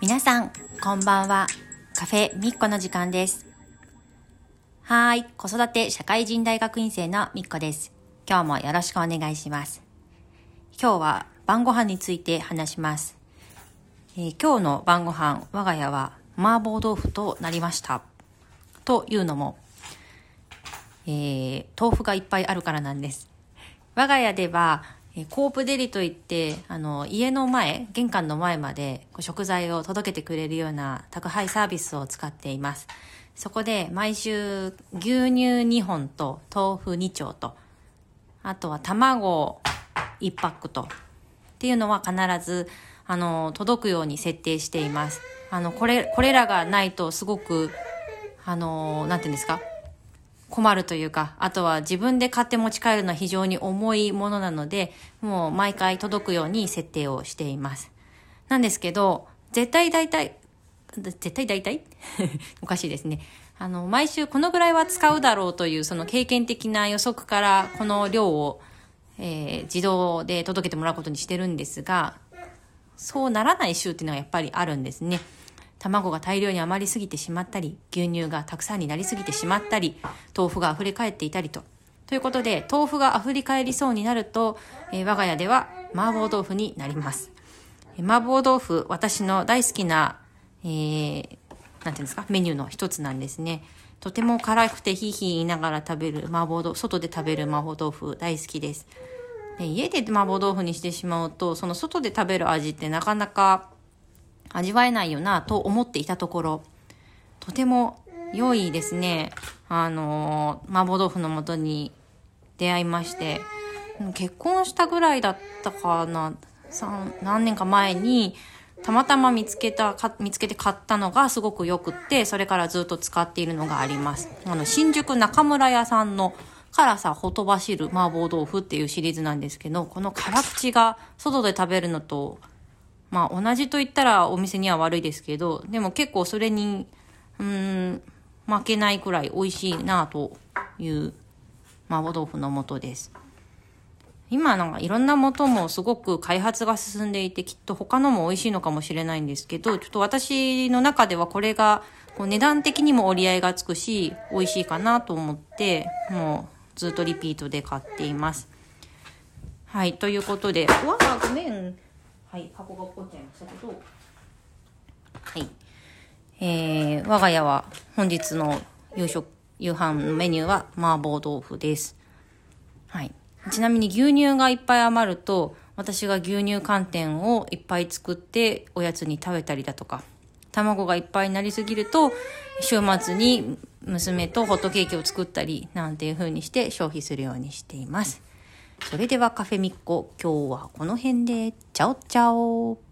皆さん、こんばんは。カフェみっこの時間です。はーい、子育て社会人大学院生のみっこです。今日もよろしくお願いします。今日は晩ご飯について話します。えー今日の晩ご飯、我が家は麻婆豆腐となりました。というのも、えー豆腐がいっぱいあるからなんです。我が家では、コープデリといって、あの、家の前、玄関の前まで食材を届けてくれるような宅配サービスを使っています。そこで毎週牛乳2本と豆腐2丁と、あとは卵1パックと、っていうのは必ず、あの、届くように設定しています。あの、これ、これらがないとすごく、あの、なんていうんですか困るというか、あとは自分で買って持ち帰るのは非常に重いものなので、もう毎回届くように設定をしています。なんですけど、絶対大体、絶対大体？おかしいですね。あの、毎週このぐらいは使うだろうという、その経験的な予測からこの量を、えー自動で届けてもらうことにしてるんですが、そうならない週っていうのはやっぱりあるんですね。卵が大量に余りすぎてしまったり、牛乳がたくさんになりすぎてしまったり、豆腐が溢れ返っていたりと。ということで、豆腐が溢れ返りそうになると、えー我が家では麻婆豆腐になります。え麻婆豆腐、私の大好きな、えー、なんていうんですか、メニューの一つなんですね。とても辛くてヒーヒー言いながら食べる麻婆豆腐、外で食べる麻婆豆腐大好きです。で家で麻婆豆腐にしてしまうと、その外で食べる味ってなかなか味わえないよなと思っていたところ、とても良いですね。あのー、麻婆豆腐の素に出会いまして、結婚したぐらいだったかな、何年か前に、たまたま見つけた、見つけて買ったのがすごく良くって、それからずっと使っているのがあります。あの、新宿中村屋さんの辛さほとばしる麻婆豆腐っていうシリーズなんですけど、この辛口が外で食べるのとまあ同じと言ったらお店には悪いですけど、でも結構それに、うん、負けないくらい美味しいなという麻婆豆腐の素です。今なんかいろんな素もすごく開発が進んでいて、きっと他のも美味しいのかもしれないんですけど、ちょっと私の中ではこれがこう値段的にも折り合いがつくし、美味しいかなと思って、もうずっとリピートで買っています。はい、ということで、わあ、ごめん。はい、箱が落っこっちゃいましたけど、はい。えー、我が家は本日の夕食、夕飯のメニューは麻婆豆腐です。はい。ちなみに牛乳がいっぱい余ると、私が牛乳寒天をいっぱい作っておやつに食べたりだとか、卵がいっぱいになりすぎると、週末に娘とホットケーキを作ったり、なんていう風にして消費するようにしています。それではカフェミッコ、今日はこの辺で、チャオチャオ。